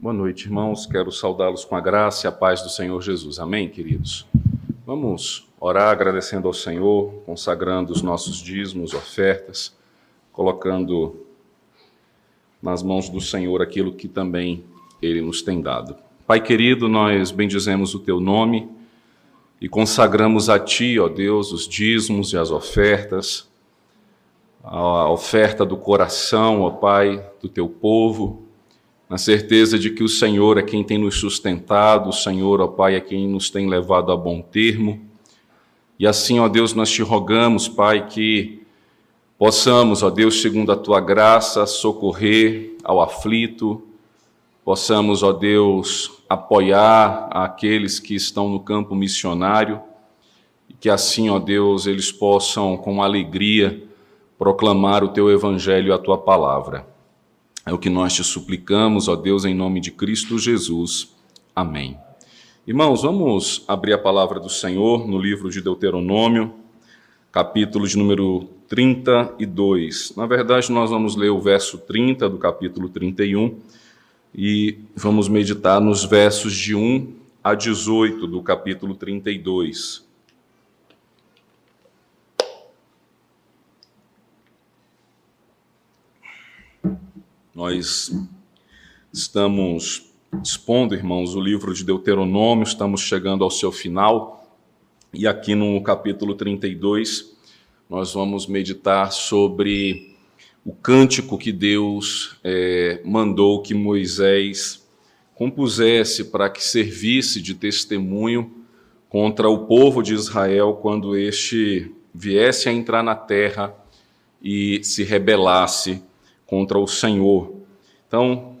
Boa noite, irmãos. Quero saudá-los com a graça e a paz do Senhor Jesus. Amém, queridos? Vamos orar agradecendo ao Senhor, consagrando os nossos dízimos, ofertas, colocando nas mãos do Senhor aquilo que também Ele nos tem dado. Pai querido, nós bendizemos o Teu nome e consagramos a Ti, ó Deus, os dízimos e as ofertas, a oferta do coração, ó Pai, do Teu povo, na certeza de que o Senhor é quem tem nos sustentado, o Senhor, ó Pai, é quem nos tem levado a bom termo. E assim, ó Deus, nós te rogamos, Pai, que possamos, ó Deus, segundo a tua graça, socorrer ao aflito, possamos, ó Deus, apoiar aqueles que estão no campo missionário, e que assim, ó Deus, eles possam com alegria proclamar o teu evangelho e a tua palavra. É o que nós te suplicamos, ó Deus, em nome de Cristo Jesus. Amém. Irmãos, vamos abrir a palavra do Senhor no livro de Deuteronômio, capítulo de número 32. Na verdade, nós vamos ler o verso 30 do capítulo 31 e vamos meditar nos versos de 1 a 18 do capítulo 32. Nós estamos expondo, irmãos, o livro de Deuteronômio, estamos chegando ao seu final, e aqui no capítulo 32 nós vamos meditar sobre o cântico que Deus é, mandou que Moisés compusesse para que servisse de testemunho contra o povo de Israel quando este viesse a entrar na terra e se rebelasse contra o Senhor. Então,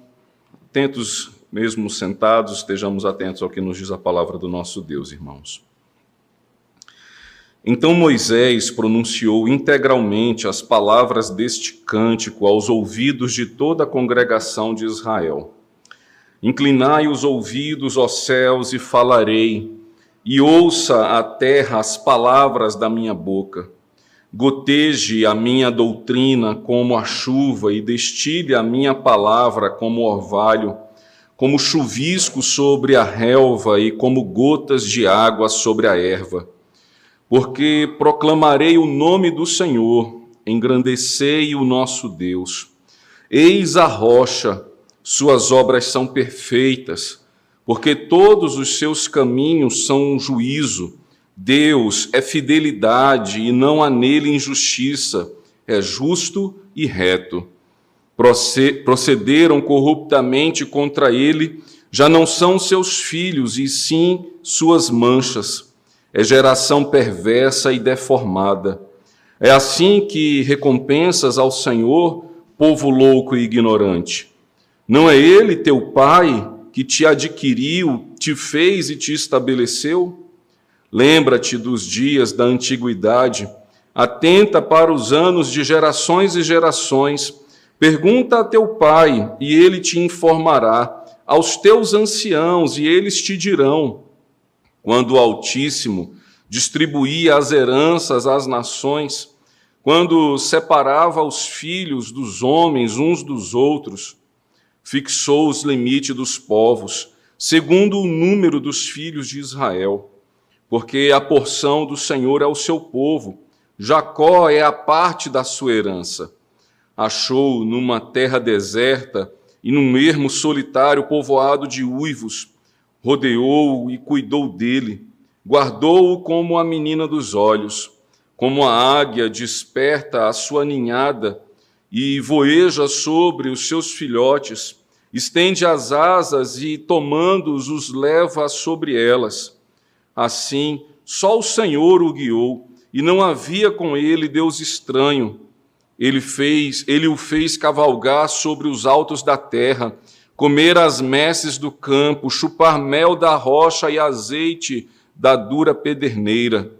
atentos, mesmo sentados, estejamos atentos ao que nos diz a palavra do nosso Deus, irmãos. Então Moisés pronunciou integralmente as palavras deste cântico aos ouvidos de toda a congregação de Israel. Inclinai os ouvidos, ó céus, e falarei, e ouça a terra as palavras da minha boca. Goteje a minha doutrina como a chuva e destile a minha palavra como orvalho, como chuvisco sobre a relva e como gotas de água sobre a erva. Porque proclamarei o nome do Senhor, engrandecei o nosso Deus. Eis a rocha, suas obras são perfeitas, porque todos os seus caminhos são um juízo Deus é fidelidade e não há nele injustiça, é justo e reto. Procederam corruptamente contra ele, já não são seus filhos, e sim suas manchas. É geração perversa e deformada. É assim que recompensas ao Senhor, povo louco e ignorante. Não é ele, teu pai, que te adquiriu, te fez e te estabeleceu? Lembra-te dos dias da antiguidade, atenta para os anos de gerações e gerações. Pergunta a teu pai, e ele te informará, aos teus anciãos, e eles te dirão. Quando o Altíssimo distribuía as heranças às nações, quando separava os filhos dos homens uns dos outros, fixou os limites dos povos, segundo o número dos filhos de Israel porque a porção do Senhor é o seu povo, Jacó é a parte da sua herança. Achou numa terra deserta e num ermo solitário povoado de uivos, rodeou-o e cuidou dele, guardou-o como a menina dos olhos, como a águia desperta a sua ninhada e voeja sobre os seus filhotes, estende as asas e, tomando-os, os leva sobre elas Assim, só o Senhor o guiou, e não havia com ele Deus estranho. Ele fez, ele o fez cavalgar sobre os altos da terra, comer as messes do campo, chupar mel da rocha e azeite da dura pederneira,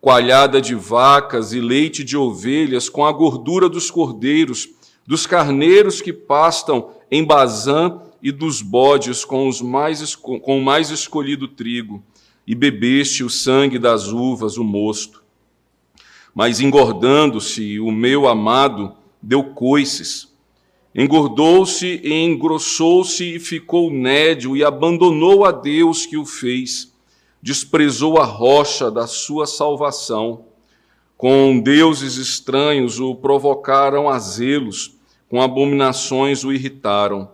coalhada de vacas e leite de ovelhas, com a gordura dos cordeiros, dos carneiros que pastam em Bazã e dos bodes com, os mais, com o mais escolhido trigo e bebeste o sangue das uvas, o mosto. Mas engordando-se, o meu amado deu coices, Engordou-se e engrossou-se e ficou nédio e abandonou a Deus que o fez. Desprezou a rocha da sua salvação. Com deuses estranhos o provocaram a zelos, com abominações o irritaram.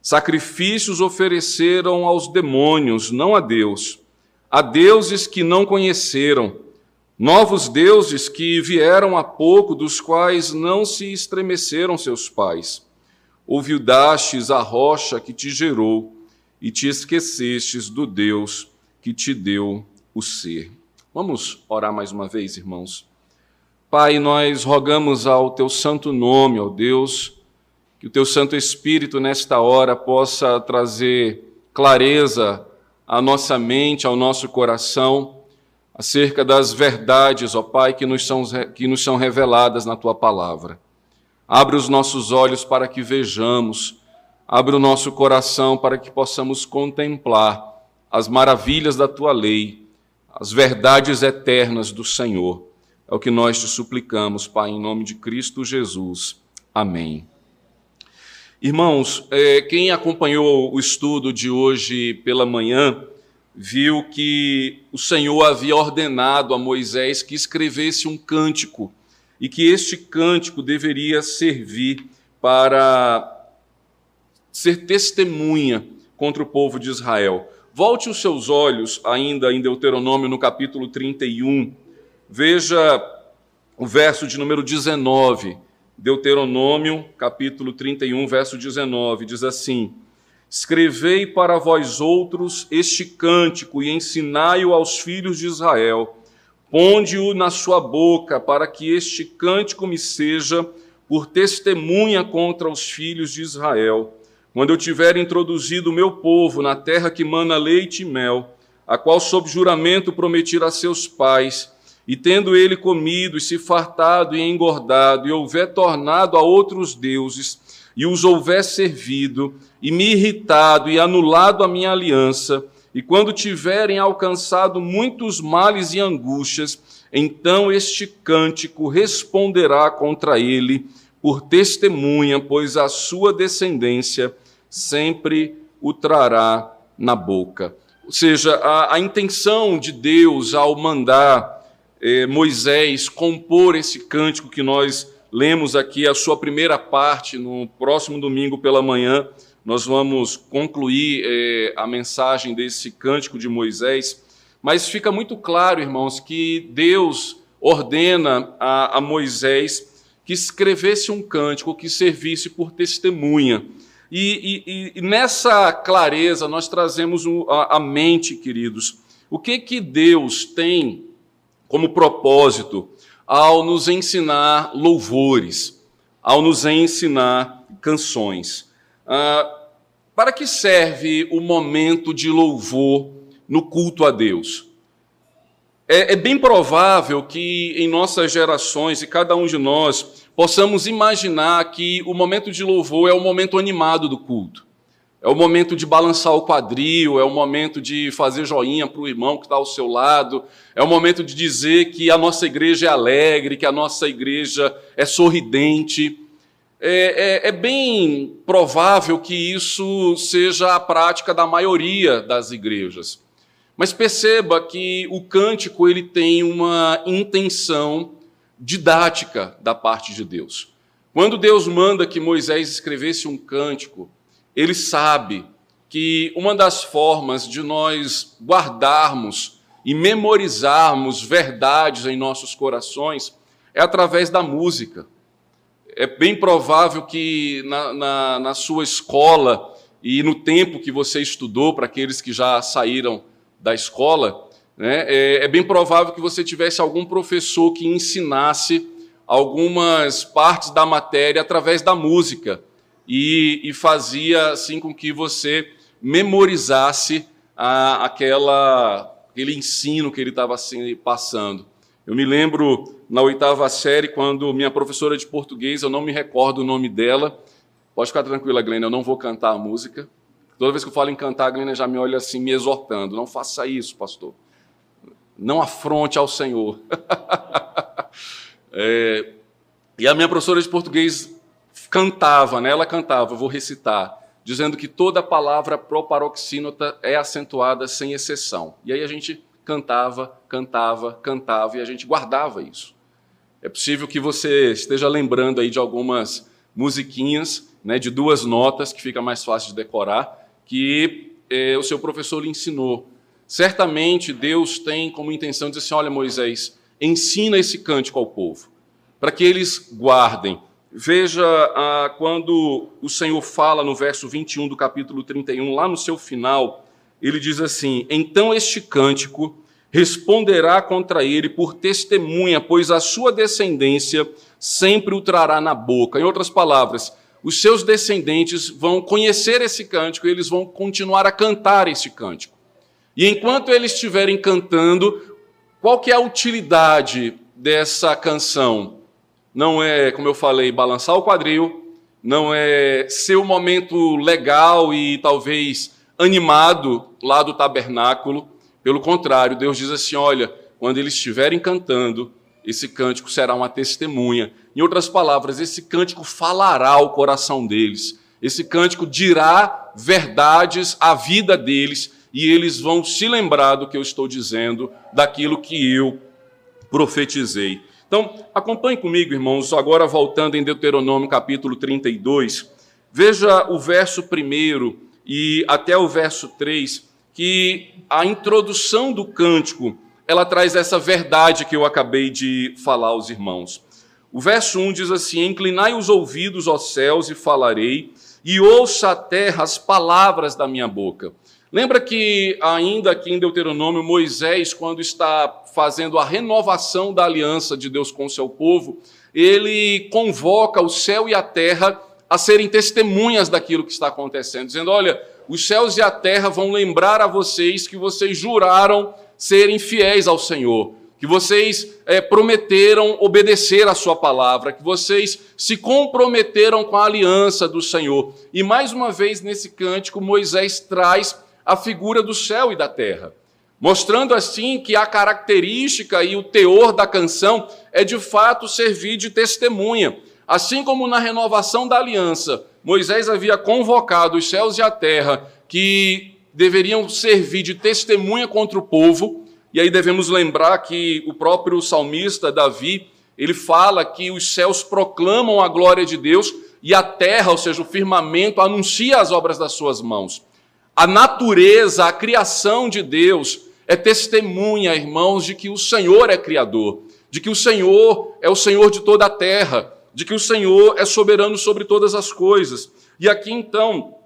Sacrifícios ofereceram aos demônios, não a Deus, a deuses que não conheceram, novos deuses que vieram há pouco, dos quais não se estremeceram seus pais Ouvidastes a rocha que te gerou e te esquecestes do Deus que te deu o ser. Vamos orar mais uma vez, irmãos. Pai, nós rogamos ao teu santo nome, ó Deus, que o teu Santo Espírito nesta hora possa trazer clareza à nossa mente, ao nosso coração, acerca das verdades, ó Pai, que nos são, que nos são reveladas na tua palavra. Abre os nossos olhos para que vejamos, abre o nosso coração para que possamos contemplar as maravilhas da tua lei, as verdades eternas do Senhor. É o que nós te suplicamos, Pai, em nome de Cristo Jesus. Amém. Irmãos, é, quem acompanhou o estudo de hoje pela manhã, viu que o Senhor havia ordenado a Moisés que escrevesse um cântico e que este cântico deveria servir para ser testemunha contra o povo de Israel. Volte os seus olhos ainda em Deuteronômio no capítulo 31. Veja o verso de número 19. Deuteronômio, capítulo 31, verso 19, diz assim: Escrevei para vós outros este cântico e ensinai-o aos filhos de Israel. Ponde-o na sua boca, para que este cântico me seja por testemunha contra os filhos de Israel, quando eu tiver introduzido o meu povo na terra que mana leite e mel, a qual sob juramento prometi a seus pais, e tendo ele comido e se fartado e engordado, e houver tornado a outros deuses, e os houver servido, e me irritado e anulado a minha aliança, e quando tiverem alcançado muitos males e angústias, então este cântico responderá contra ele por testemunha, pois a sua descendência sempre o trará na boca. Ou seja, a, a intenção de Deus ao mandar eh, Moisés compor esse cântico que nós lemos aqui, a sua primeira parte, no próximo domingo pela manhã, nós vamos concluir é, a mensagem desse cântico de Moisés, mas fica muito claro, irmãos, que Deus ordena a, a Moisés que escrevesse um cântico que servisse por testemunha. E, e, e nessa clareza nós trazemos a, a mente, queridos, o que que Deus tem como propósito ao nos ensinar louvores, ao nos ensinar canções. Ah, para que serve o momento de louvor no culto a Deus? É, é bem provável que em nossas gerações e cada um de nós possamos imaginar que o momento de louvor é o momento animado do culto. É o momento de balançar o quadril, é o momento de fazer joinha para o irmão que está ao seu lado, é o momento de dizer que a nossa igreja é alegre, que a nossa igreja é sorridente é, é, é, bem provável que isso seja a prática da maioria das igrejas. Mas perceba que o cântico ele tem uma intenção didática da parte de Deus. Quando Deus manda que Moisés escrevesse um cântico, ele sabe que uma das formas de nós guardarmos e memorizarmos verdades em nossos corações é através da música. É bem provável que na, na, na, sua escola e no tempo que você estudou, para aqueles que já saíram da escola, né, é, é, bem provável que você tivesse algum professor que ensinasse algumas partes da matéria através da música e, e fazia assim com que você memorizasse a, aquela, aquele ensino que ele estava assim, passando. Eu me lembro na oitava série, quando minha professora de português, eu não me recordo o nome dela. Pode ficar tranquila, Glênia, eu não vou cantar a música. Toda vez que eu falo em cantar, a Glênia já me olha assim, me exortando. Não faça isso, pastor. Não afronte ao Senhor. é, e a minha professora de português cantava, né? ela cantava, vou recitar, dizendo que toda palavra proparoxínota é acentuada sem exceção. E aí a gente cantava, cantava, cantava e a gente guardava isso. É possível que você esteja lembrando aí de algumas musiquinhas, né, de duas notas, que fica mais fácil de decorar, que eh, o seu professor lhe ensinou. Certamente Deus tem como intenção dizer assim: olha, Moisés, ensina esse cântico ao povo, para que eles guardem. Veja ah, quando o Senhor fala no verso 21 do capítulo 31, lá no seu final, ele diz assim: Então este cântico responderá contra ele por testemunha, pois a sua descendência sempre o trará na boca. Em outras palavras, os seus descendentes vão conhecer esse cântico e eles vão continuar a cantar esse cântico. E enquanto eles estiverem cantando, qual que é a utilidade dessa canção? Não é, como eu falei, balançar o quadril, não é ser o um momento legal e talvez animado lá do tabernáculo, pelo contrário, Deus diz assim: olha, quando eles estiverem cantando, esse cântico será uma testemunha. Em outras palavras, esse cântico falará ao coração deles. Esse cântico dirá verdades à vida deles e eles vão se lembrar do que eu estou dizendo, daquilo que eu profetizei. Então, acompanhe comigo, irmãos, agora voltando em Deuteronômio capítulo 32. Veja o verso 1 e até o verso 3 que a introdução do cântico ela traz essa verdade que eu acabei de falar aos irmãos. O verso 1 diz assim: Inclinai os ouvidos, aos céus, e falarei, e ouça a terra as palavras da minha boca. Lembra que, ainda aqui em Deuteronômio, Moisés, quando está fazendo a renovação da aliança de Deus com o seu povo, ele convoca o céu e a terra a serem testemunhas daquilo que está acontecendo, dizendo: Olha, os céus e a terra vão lembrar a vocês que vocês juraram serem fiéis ao Senhor, que vocês é, prometeram obedecer a Sua palavra, que vocês se comprometeram com a aliança do Senhor. E mais uma vez nesse cântico, Moisés traz a figura do céu e da terra, mostrando assim que a característica e o teor da canção é de fato servir de testemunha. Assim como na renovação da aliança, Moisés havia convocado os céus e a terra que deveriam servir de testemunha contra o povo, e aí devemos lembrar que o próprio salmista Davi, ele fala que os céus proclamam a glória de Deus e a terra, ou seja, o firmamento, anuncia as obras das suas mãos. A natureza, a criação de Deus é testemunha, irmãos, de que o Senhor é criador, de que o Senhor é o Senhor de toda a terra de que o Senhor é soberano sobre todas as coisas. E aqui então,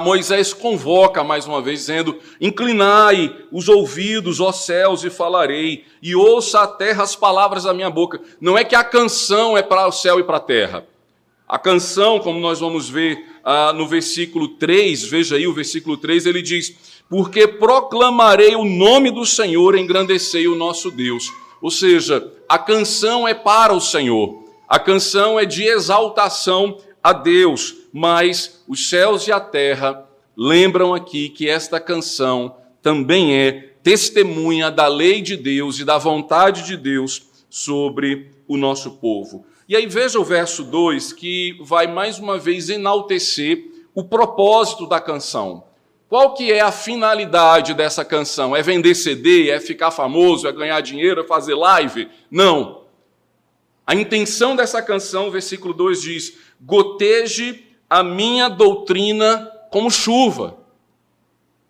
Moisés convoca mais uma vez, dizendo: Inclinai os ouvidos, ó céus, e falarei, e ouça a terra as palavras da minha boca. Não é que a canção é para o céu e para a terra. A canção, como nós vamos ver ah, no versículo 3, veja aí o versículo 3, ele diz: Porque proclamarei o nome do Senhor, engrandecei o nosso Deus. Ou seja, a canção é para o Senhor. A canção é de exaltação a Deus, mas os céus e a terra lembram aqui que esta canção também é testemunha da lei de Deus e da vontade de Deus sobre o nosso povo. E aí veja o verso 2 que vai mais uma vez enaltecer o propósito da canção. Qual que é a finalidade dessa canção? É vender CD? É ficar famoso? É ganhar dinheiro? É fazer live? Não. A intenção dessa canção, versículo 2 diz: goteje a minha doutrina como chuva.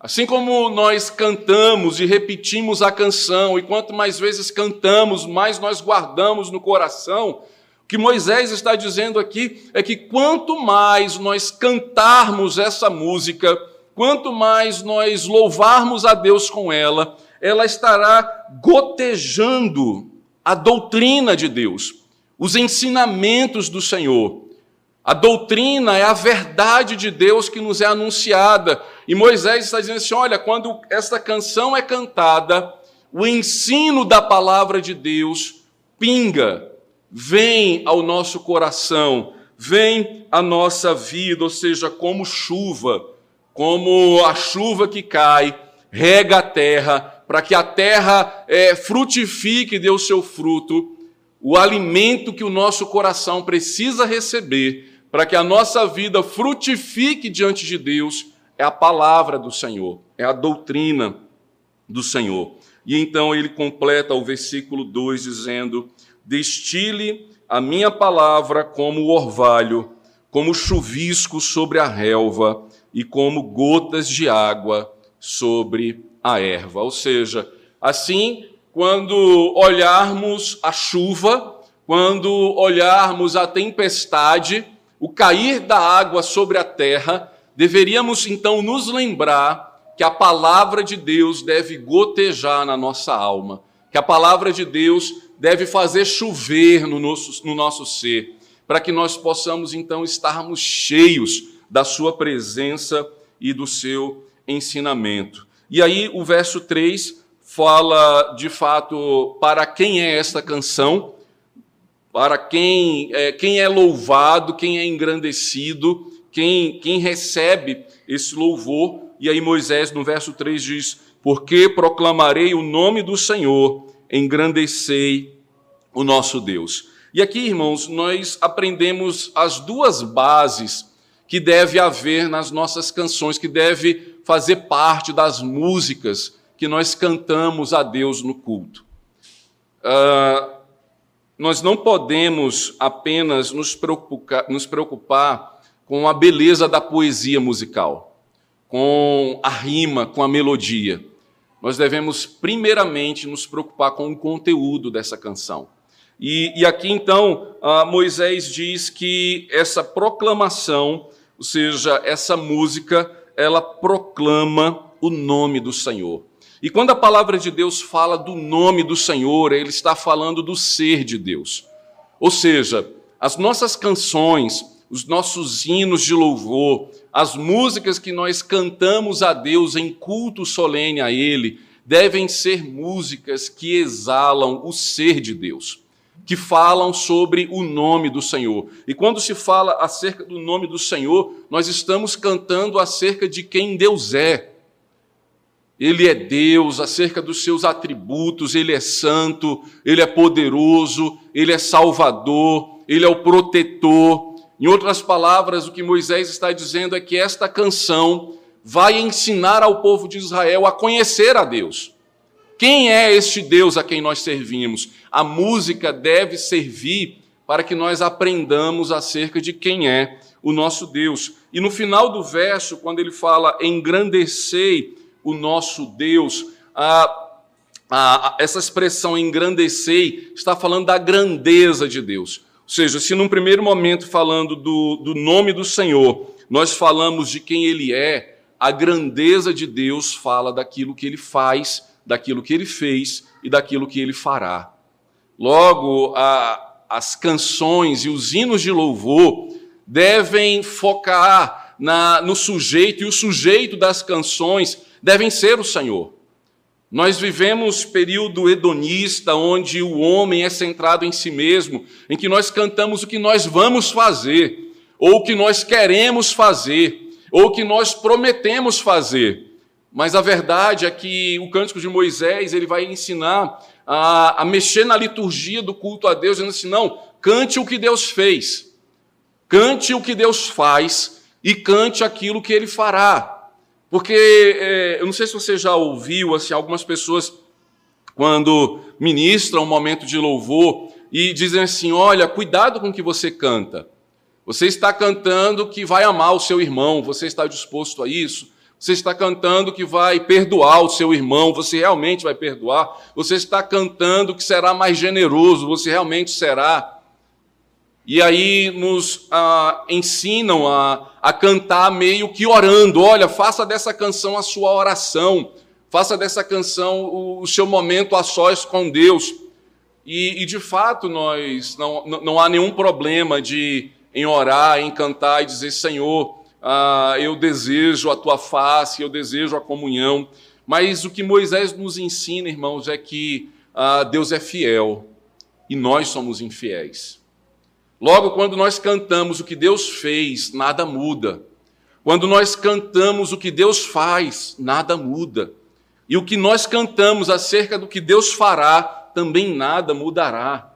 Assim como nós cantamos e repetimos a canção, e quanto mais vezes cantamos, mais nós guardamos no coração, o que Moisés está dizendo aqui é que quanto mais nós cantarmos essa música, quanto mais nós louvarmos a Deus com ela, ela estará gotejando a doutrina de Deus os ensinamentos do Senhor. A doutrina é a verdade de Deus que nos é anunciada. E Moisés está dizendo assim: olha, quando esta canção é cantada, o ensino da palavra de Deus pinga, vem ao nosso coração, vem à nossa vida, ou seja, como chuva, como a chuva que cai, rega a terra, para que a terra é, frutifique e dê o seu fruto o alimento que o nosso coração precisa receber para que a nossa vida frutifique diante de Deus, é a palavra do Senhor, é a doutrina do Senhor. E então ele completa o versículo 2 dizendo: Destile a minha palavra como orvalho, como chuvisco sobre a relva e como gotas de água sobre a erva. Ou seja, assim, quando olharmos a chuva, quando olharmos a tempestade, o cair da água sobre a terra, deveríamos então nos lembrar que a palavra de Deus deve gotejar na nossa alma, que a palavra de Deus deve fazer chover no nosso, no nosso ser, para que nós possamos então estarmos cheios da Sua presença e do seu ensinamento. E aí o verso 3 fala de fato para quem é esta canção, para quem é, quem é louvado, quem é engrandecido, quem, quem recebe esse louvor. E aí Moisés, no verso 3, diz: Porque proclamarei o nome do Senhor, engrandecei o nosso Deus. E aqui, irmãos, nós aprendemos as duas bases que deve haver nas nossas canções, que deve fazer parte das músicas que nós cantamos a Deus no culto. Uh, nós não podemos apenas nos preocupar, nos preocupar com a beleza da poesia musical, com a rima, com a melodia. Nós devemos, primeiramente, nos preocupar com o conteúdo dessa canção. E, e aqui, então, uh, Moisés diz que essa proclamação ou seja, essa música, ela proclama o nome do Senhor. E quando a palavra de Deus fala do nome do Senhor, ele está falando do ser de Deus. Ou seja, as nossas canções, os nossos hinos de louvor, as músicas que nós cantamos a Deus em culto solene a Ele, devem ser músicas que exalam o ser de Deus que falam sobre o nome do Senhor. E quando se fala acerca do nome do Senhor, nós estamos cantando acerca de quem Deus é. Ele é Deus, acerca dos seus atributos, ele é santo, ele é poderoso, ele é salvador, ele é o protetor. Em outras palavras, o que Moisés está dizendo é que esta canção vai ensinar ao povo de Israel a conhecer a Deus. Quem é este Deus a quem nós servimos? A música deve servir para que nós aprendamos acerca de quem é o nosso Deus. E no final do verso, quando ele fala engrandecei o nosso Deus, a, a, essa expressão engrandecei está falando da grandeza de Deus. Ou seja, se num primeiro momento falando do, do nome do Senhor, nós falamos de quem ele é, a grandeza de Deus fala daquilo que ele faz daquilo que ele fez e daquilo que ele fará. Logo, a, as canções e os hinos de louvor devem focar na, no sujeito, e o sujeito das canções devem ser o Senhor. Nós vivemos período hedonista, onde o homem é centrado em si mesmo, em que nós cantamos o que nós vamos fazer, ou o que nós queremos fazer, ou o que nós prometemos fazer. Mas a verdade é que o Cântico de Moisés ele vai ensinar a, a mexer na liturgia do culto a Deus, dizendo assim: não, cante o que Deus fez, cante o que Deus faz e cante aquilo que ele fará. Porque é, eu não sei se você já ouviu assim, algumas pessoas, quando ministram um momento de louvor, e dizem assim: olha, cuidado com o que você canta. Você está cantando que vai amar o seu irmão, você está disposto a isso? Você está cantando que vai perdoar o seu irmão, você realmente vai perdoar. Você está cantando que será mais generoso, você realmente será. E aí nos ah, ensinam a, a cantar meio que orando. Olha, faça dessa canção a sua oração, faça dessa canção o, o seu momento a sós com Deus. E, e de fato, nós não, não há nenhum problema de em orar, em cantar e dizer, Senhor, ah, eu desejo a tua face, eu desejo a comunhão. Mas o que Moisés nos ensina, irmãos, é que ah, Deus é fiel e nós somos infiéis. Logo, quando nós cantamos o que Deus fez, nada muda. Quando nós cantamos o que Deus faz, nada muda. E o que nós cantamos acerca do que Deus fará, também nada mudará.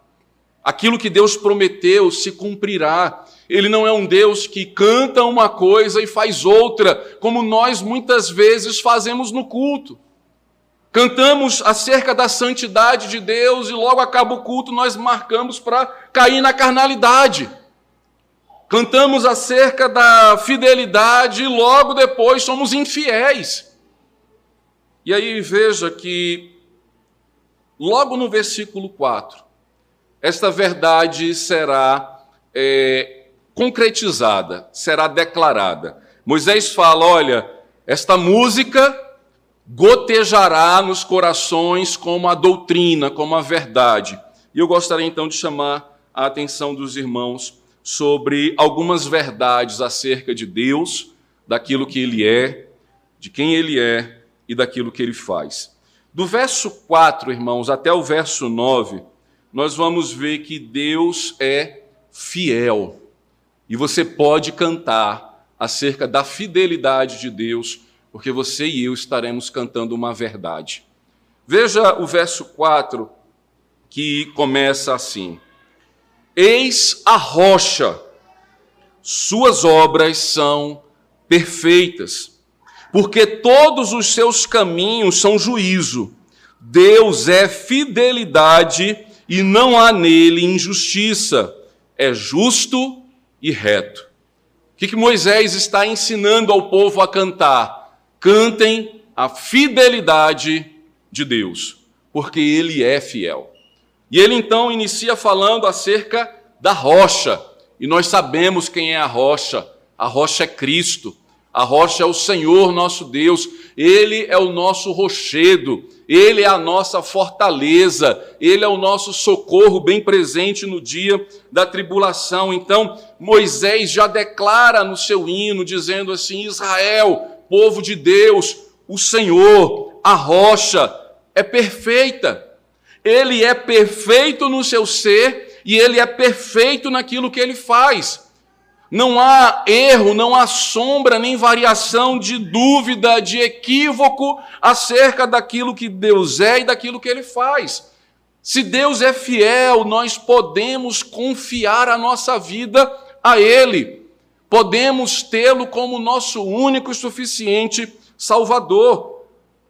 Aquilo que Deus prometeu se cumprirá. Ele não é um Deus que canta uma coisa e faz outra, como nós muitas vezes fazemos no culto. Cantamos acerca da santidade de Deus e logo acaba o culto, nós marcamos para cair na carnalidade. Cantamos acerca da fidelidade e logo depois somos infiéis. E aí veja que, logo no versículo 4, esta verdade será é, concretizada, será declarada. Moisés fala: olha, esta música gotejará nos corações como a doutrina, como a verdade. E eu gostaria então de chamar a atenção dos irmãos sobre algumas verdades acerca de Deus, daquilo que Ele é, de quem Ele é e daquilo que Ele faz. Do verso 4, irmãos, até o verso 9, nós vamos ver que Deus é fiel. E você pode cantar acerca da fidelidade de Deus, porque você e eu estaremos cantando uma verdade. Veja o verso 4, que começa assim: Eis a rocha, suas obras são perfeitas, porque todos os seus caminhos são juízo. Deus é fidelidade e não há nele injustiça, é justo e reto. O que, que Moisés está ensinando ao povo a cantar? Cantem a fidelidade de Deus, porque ele é fiel. E ele então inicia falando acerca da rocha, e nós sabemos quem é a rocha. A rocha é Cristo. A rocha é o Senhor nosso Deus, Ele é o nosso rochedo, Ele é a nossa fortaleza, Ele é o nosso socorro bem presente no dia da tribulação. Então, Moisés já declara no seu hino, dizendo assim: Israel, povo de Deus, o Senhor, a rocha, é perfeita. Ele é perfeito no seu ser e ele é perfeito naquilo que ele faz. Não há erro, não há sombra nem variação de dúvida, de equívoco acerca daquilo que Deus é e daquilo que ele faz. Se Deus é fiel, nós podemos confiar a nossa vida a Ele. Podemos tê-lo como nosso único e suficiente Salvador.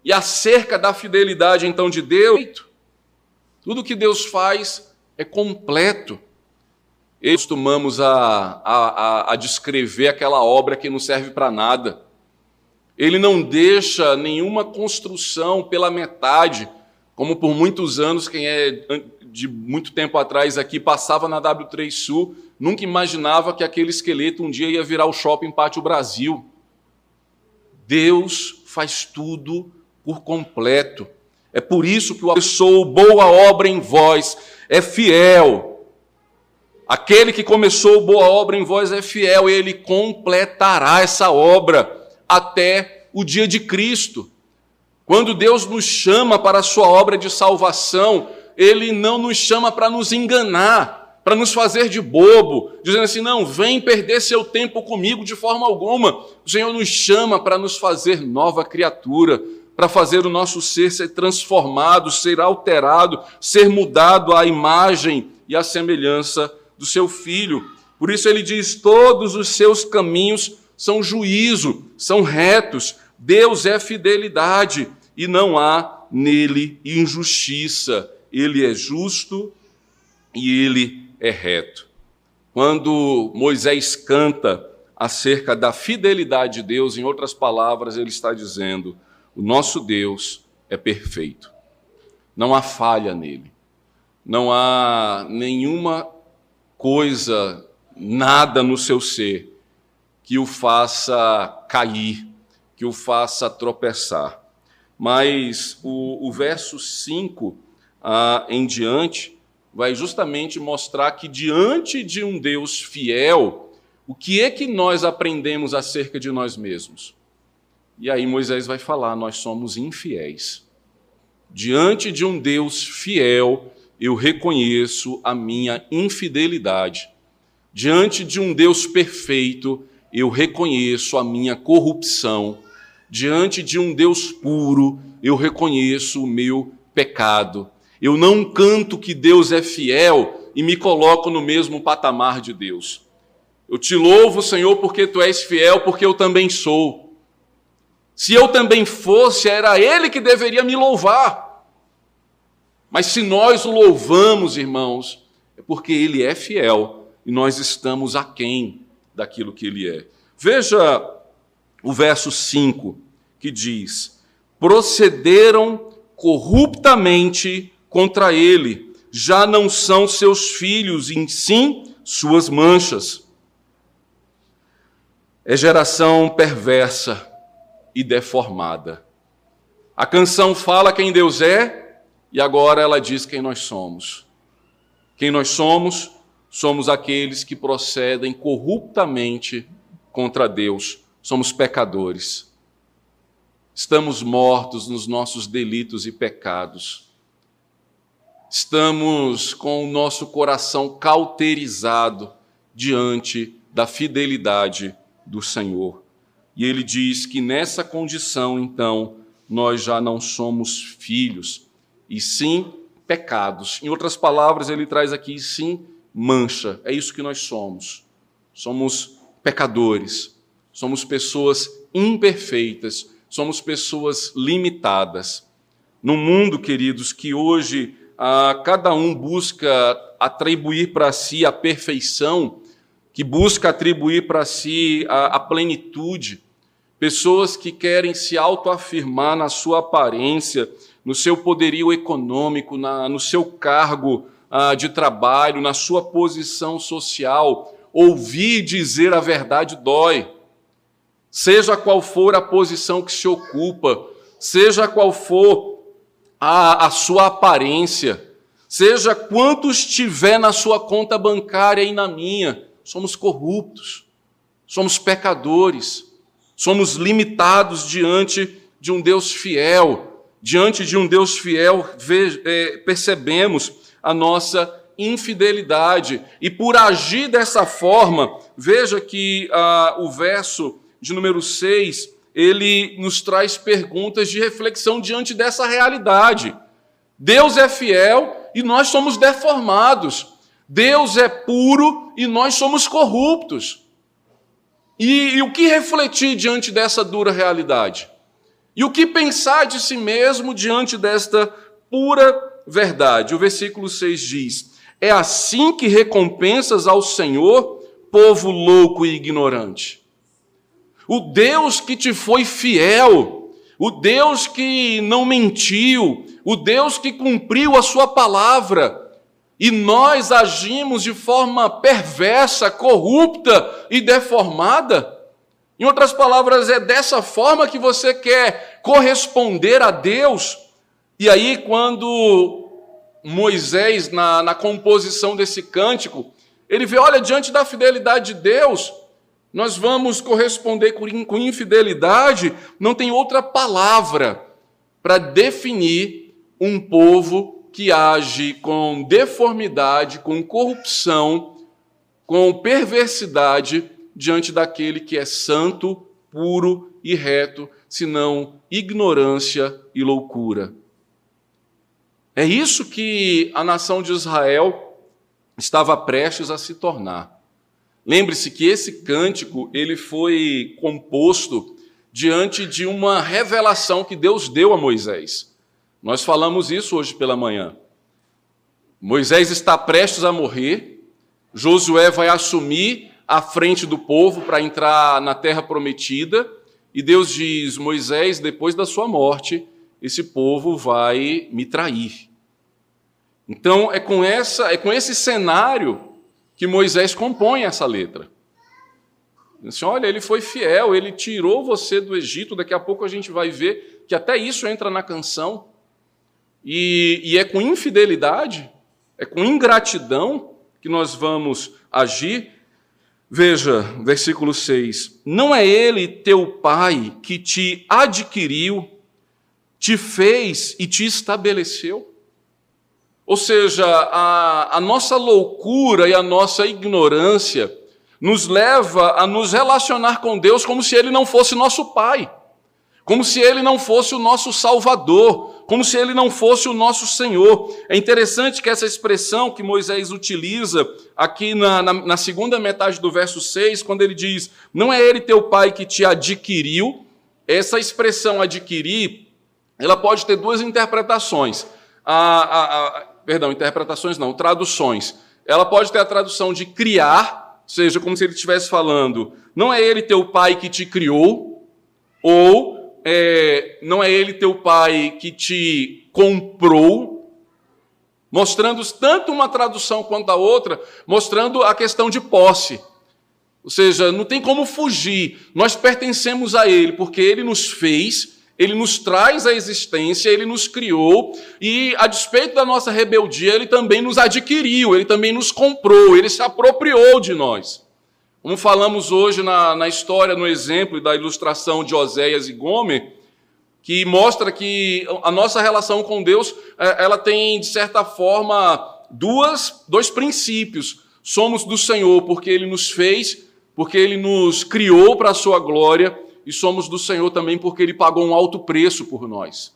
E acerca da fidelidade então de Deus, tudo que Deus faz é completo costumamos a, a, a descrever aquela obra que não serve para nada. Ele não deixa nenhuma construção pela metade, como por muitos anos, quem é de muito tempo atrás aqui passava na W3 Sul, nunca imaginava que aquele esqueleto um dia ia virar o Shopping Pátio Brasil. Deus faz tudo por completo. É por isso que o sou boa obra em vós é fiel Aquele que começou boa obra em vós é fiel, ele completará essa obra até o dia de Cristo. Quando Deus nos chama para a sua obra de salvação, ele não nos chama para nos enganar, para nos fazer de bobo, dizendo assim: não, vem perder seu tempo comigo de forma alguma. O Senhor nos chama para nos fazer nova criatura, para fazer o nosso ser ser transformado, ser alterado, ser mudado à imagem e à semelhança do seu filho. Por isso ele diz: todos os seus caminhos são juízo, são retos. Deus é fidelidade e não há nele injustiça. Ele é justo e ele é reto. Quando Moisés canta acerca da fidelidade de Deus, em outras palavras, ele está dizendo: o nosso Deus é perfeito. Não há falha nele. Não há nenhuma coisa, nada no seu ser que o faça cair, que o faça tropeçar. Mas o, o verso 5 ah, em diante vai justamente mostrar que, diante de um Deus fiel, o que é que nós aprendemos acerca de nós mesmos? E aí Moisés vai falar: nós somos infiéis. Diante de um Deus fiel, eu reconheço a minha infidelidade. Diante de um Deus perfeito, eu reconheço a minha corrupção. Diante de um Deus puro, eu reconheço o meu pecado. Eu não canto que Deus é fiel e me coloco no mesmo patamar de Deus. Eu te louvo, Senhor, porque tu és fiel, porque eu também sou. Se eu também fosse, era Ele que deveria me louvar. Mas se nós o louvamos, irmãos, é porque Ele é fiel e nós estamos aquém daquilo que Ele é. Veja o verso 5 que diz: procederam corruptamente contra ele, já não são seus filhos, e sim suas manchas. É geração perversa e deformada. A canção fala quem Deus é e agora ela diz quem nós somos. Quem nós somos? Somos aqueles que procedem corruptamente contra Deus. Somos pecadores. Estamos mortos nos nossos delitos e pecados. Estamos com o nosso coração cauterizado diante da fidelidade do Senhor. E ele diz que nessa condição, então, nós já não somos filhos, e sim pecados. Em outras palavras, ele traz aqui sim mancha. É isso que nós somos. Somos pecadores, somos pessoas imperfeitas, somos pessoas limitadas. No mundo, queridos, que hoje ah, cada um busca atribuir para si a perfeição, que busca atribuir para si a, a plenitude, pessoas que querem se autoafirmar na sua aparência, no seu poderio econômico, na, no seu cargo ah, de trabalho, na sua posição social. Ouvir dizer a verdade dói seja qual for a posição que se ocupa, seja qual for a, a sua aparência, seja quanto estiver na sua conta bancária e na minha, somos corruptos, somos pecadores, somos limitados diante de um Deus fiel. Diante de um Deus fiel, é, percebemos a nossa infidelidade. E por agir dessa forma, veja que ah, o verso de número 6, ele nos traz perguntas de reflexão diante dessa realidade. Deus é fiel e nós somos deformados. Deus é puro e nós somos corruptos. E, e, o que refletir diante dessa dura realidade? E o que pensar de si mesmo diante desta pura verdade? O versículo 6 diz: É assim que recompensas ao Senhor, povo louco e ignorante. O Deus que te foi fiel, o Deus que não mentiu, o Deus que cumpriu a sua palavra, e nós agimos de forma perversa, corrupta e deformada? Em outras palavras, é dessa forma que você quer corresponder a Deus? E aí, quando Moisés, na, na composição desse cântico, ele vê, olha, diante da fidelidade de Deus, nós vamos corresponder com infidelidade, não tem outra palavra para definir um povo que age com deformidade, com corrupção, com perversidade diante daquele que é santo, puro e reto, senão ignorância e loucura. É isso que a nação de Israel estava prestes a se tornar. Lembre-se que esse cântico ele foi composto diante de uma revelação que Deus deu a Moisés. Nós falamos isso hoje pela manhã. Moisés está prestes a morrer, Josué vai assumir a frente do povo para entrar na terra prometida, e Deus diz: Moisés, depois da sua morte, esse povo vai me trair. Então é com essa, é com esse cenário que Moisés compõe essa letra. Assim, olha, ele foi fiel, ele tirou você do Egito. Daqui a pouco a gente vai ver que até isso entra na canção. E, e é com infidelidade, é com ingratidão que nós vamos agir. Veja, versículo 6: Não é ele teu pai que te adquiriu, te fez e te estabeleceu? Ou seja, a, a nossa loucura e a nossa ignorância nos leva a nos relacionar com Deus como se Ele não fosse nosso Pai, como se Ele não fosse o nosso Salvador, como se ele não fosse o nosso Senhor. É interessante que essa expressão que Moisés utiliza aqui na, na, na segunda metade do verso 6, quando ele diz: Não é ele teu pai que te adquiriu, essa expressão adquirir, ela pode ter duas interpretações. A, a, a, perdão, interpretações não, traduções. Ela pode ter a tradução de criar, ou seja, como se ele estivesse falando, não é ele teu pai que te criou, ou é, não é ele teu pai que te comprou, mostrando tanto uma tradução quanto a outra, mostrando a questão de posse. Ou seja, não tem como fugir. Nós pertencemos a Ele, porque Ele nos fez, Ele nos traz à existência, Ele nos criou, e a despeito da nossa rebeldia, Ele também nos adquiriu, Ele também nos comprou, Ele se apropriou de nós. Como falamos hoje na, na história, no exemplo da ilustração de Oséias e Gomer, que mostra que a nossa relação com Deus, é, ela tem, de certa forma, duas, dois princípios. Somos do Senhor porque Ele nos fez porque ele nos criou para a sua glória e somos do Senhor também porque ele pagou um alto preço por nós.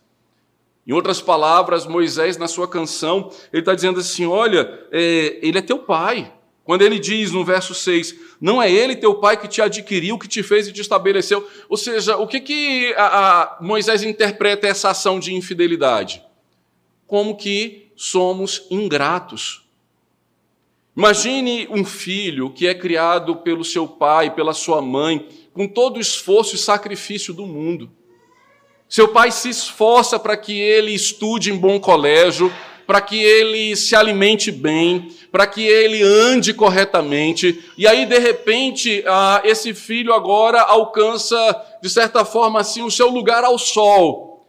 Em outras palavras, Moisés, na sua canção, ele está dizendo assim: Olha, é, ele é teu pai. Quando ele diz no verso 6, não é ele teu pai que te adquiriu, que te fez e te estabeleceu. Ou seja, o que, que a, a Moisés interpreta essa ação de infidelidade? Como que somos ingratos. Imagine um filho que é criado pelo seu pai, pela sua mãe, com todo o esforço e sacrifício do mundo. Seu pai se esforça para que ele estude em bom colégio, para que ele se alimente bem, para que ele ande corretamente, e aí de repente ah, esse filho agora alcança, de certa forma assim, o seu lugar ao sol.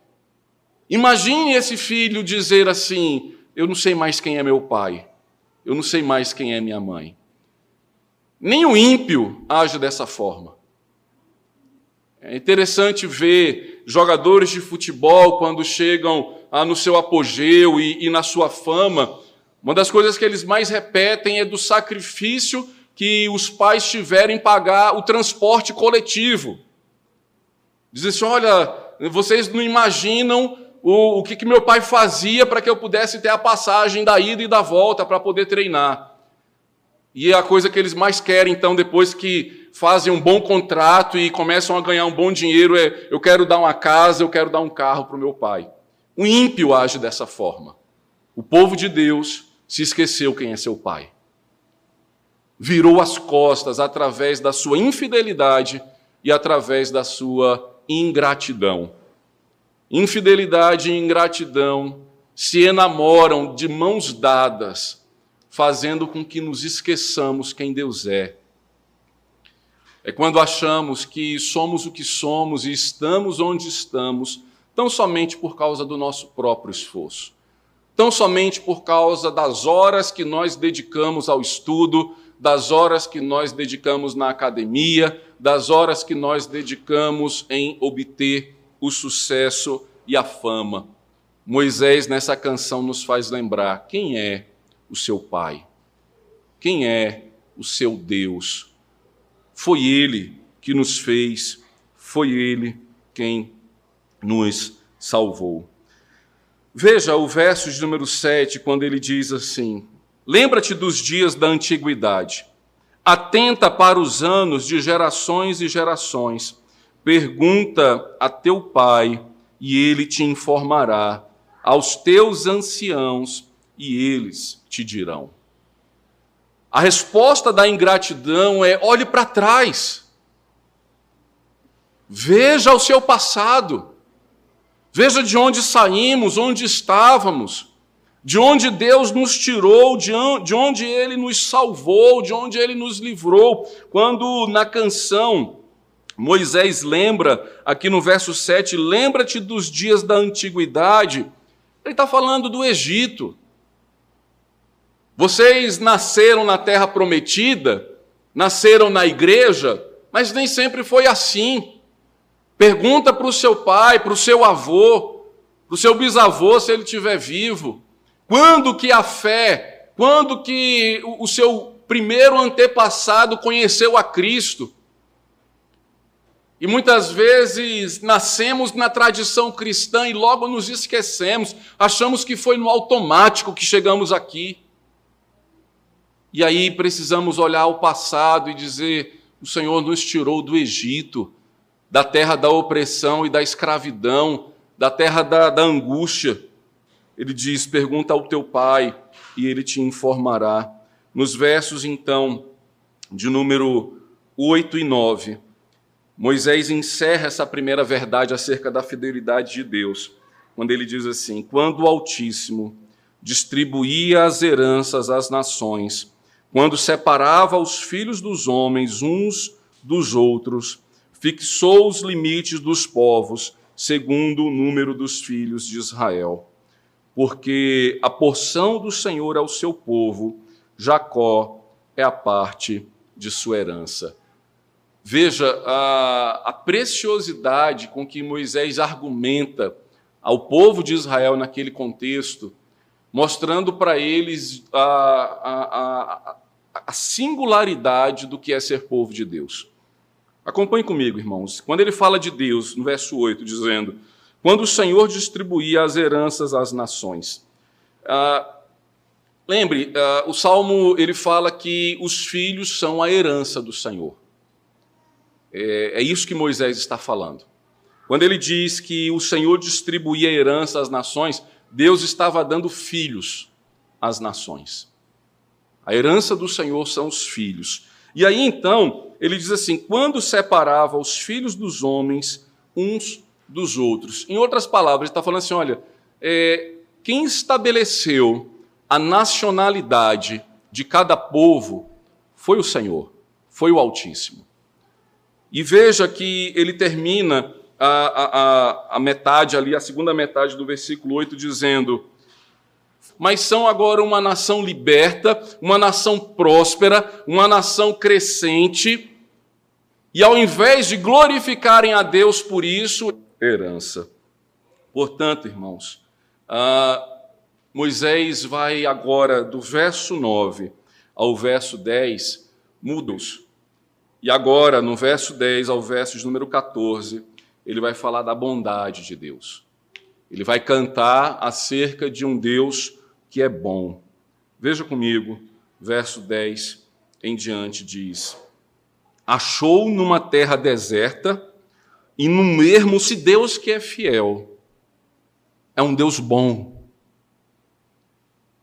Imagine esse filho dizer assim: Eu não sei mais quem é meu pai eu não sei mais quem é minha mãe. Nem o ímpio age dessa forma. É interessante ver jogadores de futebol quando chegam ah, no seu apogeu e, e na sua fama. Uma das coisas que eles mais repetem é do sacrifício que os pais tiverem em pagar o transporte coletivo. Dizem assim: olha, vocês não imaginam o, o que, que meu pai fazia para que eu pudesse ter a passagem da ida e da volta para poder treinar. E é a coisa que eles mais querem, então, depois que fazem um bom contrato e começam a ganhar um bom dinheiro, é eu quero dar uma casa, eu quero dar um carro para o meu pai. O ímpio age dessa forma. O povo de Deus se esqueceu quem é seu pai. Virou as costas através da sua infidelidade e através da sua ingratidão. Infidelidade e ingratidão se enamoram de mãos dadas, fazendo com que nos esqueçamos quem Deus é. É quando achamos que somos o que somos e estamos onde estamos, tão somente por causa do nosso próprio esforço, tão somente por causa das horas que nós dedicamos ao estudo, das horas que nós dedicamos na academia, das horas que nós dedicamos em obter o sucesso e a fama. Moisés, nessa canção, nos faz lembrar quem é o seu pai, quem é o seu Deus. Foi Ele que nos fez, foi Ele quem nos salvou. Veja o verso de número 7, quando ele diz assim: Lembra-te dos dias da antiguidade, atenta para os anos de gerações e gerações. Pergunta a teu pai, e ele te informará, aos teus anciãos, e eles te dirão. A resposta da ingratidão é: olhe para trás, veja o seu passado, veja de onde saímos, onde estávamos, de onde Deus nos tirou, de onde Ele nos salvou, de onde Ele nos livrou. Quando na canção Moisés lembra, aqui no verso 7, lembra-te dos dias da antiguidade. Ele está falando do Egito. Vocês nasceram na terra prometida, nasceram na igreja, mas nem sempre foi assim. Pergunta para o seu pai, para o seu avô, para o seu bisavô, se ele estiver vivo. Quando que a fé, quando que o seu primeiro antepassado conheceu a Cristo? E muitas vezes nascemos na tradição cristã e logo nos esquecemos, achamos que foi no automático que chegamos aqui. E aí precisamos olhar o passado e dizer: o Senhor nos tirou do Egito, da terra da opressão e da escravidão, da terra da, da angústia. Ele diz: pergunta ao teu pai e ele te informará. Nos versos, então, de número 8 e 9 Moisés encerra essa primeira verdade acerca da fidelidade de Deus, quando ele diz assim: Quando o Altíssimo distribuía as heranças às nações, quando separava os filhos dos homens uns dos outros, fixou os limites dos povos, segundo o número dos filhos de Israel. Porque a porção do Senhor é o seu povo, Jacó é a parte de sua herança. Veja a, a preciosidade com que Moisés argumenta ao povo de Israel naquele contexto, mostrando para eles a, a, a, singularidade do que é ser povo de Deus. Acompanhe comigo, irmãos. Quando ele fala de Deus, no verso 8, dizendo: Quando o Senhor distribuía as heranças às nações. Ah, lembre, ah, o salmo ele fala que os filhos são a herança do Senhor. É, é isso que Moisés está falando. Quando ele diz que o Senhor distribuía herança às nações, Deus estava dando filhos às nações. A herança do Senhor são os filhos. E aí então, ele diz assim: quando separava os filhos dos homens uns dos outros. Em outras palavras, ele está falando assim: olha, é, quem estabeleceu a nacionalidade de cada povo foi o Senhor, foi o Altíssimo. E veja que ele termina a, a, a, metade ali, a segunda metade do versículo 8, dizendo: Mas são agora uma nação liberta, uma nação próspera, uma nação crescente, e ao invés de glorificarem a Deus por isso, herança. Portanto, irmãos, Moisés vai agora do verso 9 ao verso 10, muda-os e agora, no verso 10 ao verso de número 14, ele vai falar da bondade de Deus. Ele vai cantar acerca de um Deus que é bom. Veja comigo, verso 10 em diante diz: Achou numa terra deserta e num ermo se Deus que é fiel. É um Deus bom.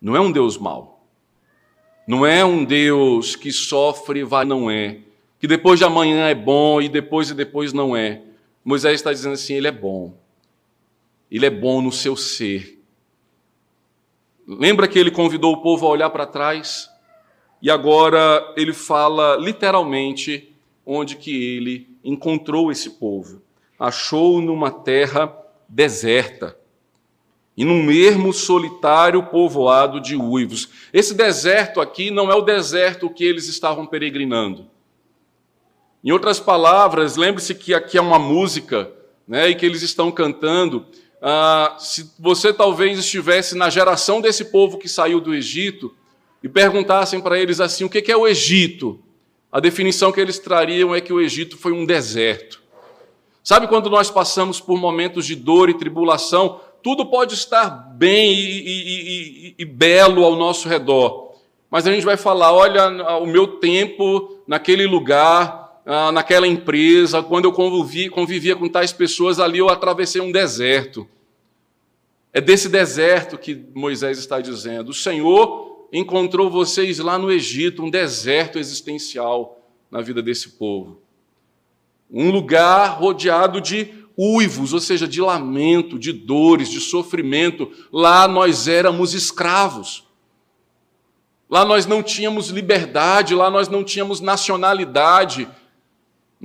Não é um Deus mau. Não é um Deus que sofre, vai, não é que depois de amanhã é bom e depois e depois não é. Moisés está dizendo assim: ele é bom. Ele é bom no seu ser. Lembra que ele convidou o povo a olhar para trás? E agora ele fala literalmente onde que ele encontrou esse povo. Achou numa terra deserta e num ermo solitário povoado de uivos. Esse deserto aqui não é o deserto que eles estavam peregrinando. Em outras palavras, lembre-se que aqui é uma música né, e que eles estão cantando. Ah, se você talvez estivesse na geração desse povo que saiu do Egito e perguntassem para eles assim: o que é o Egito? A definição que eles trariam é que o Egito foi um deserto. Sabe quando nós passamos por momentos de dor e tribulação, tudo pode estar bem e, e, e, e belo ao nosso redor, mas a gente vai falar: olha, o meu tempo naquele lugar ah, naquela empresa, quando eu convivi, convivia com tais pessoas, ali eu atravessei um deserto. É desse deserto que Moisés está dizendo. O Senhor encontrou vocês lá no Egito, um deserto existencial na vida desse povo. Um lugar rodeado de uivos, ou seja, de lamento, de dores, de sofrimento. Lá nós éramos escravos. Lá nós não tínhamos liberdade, lá nós não tínhamos nacionalidade,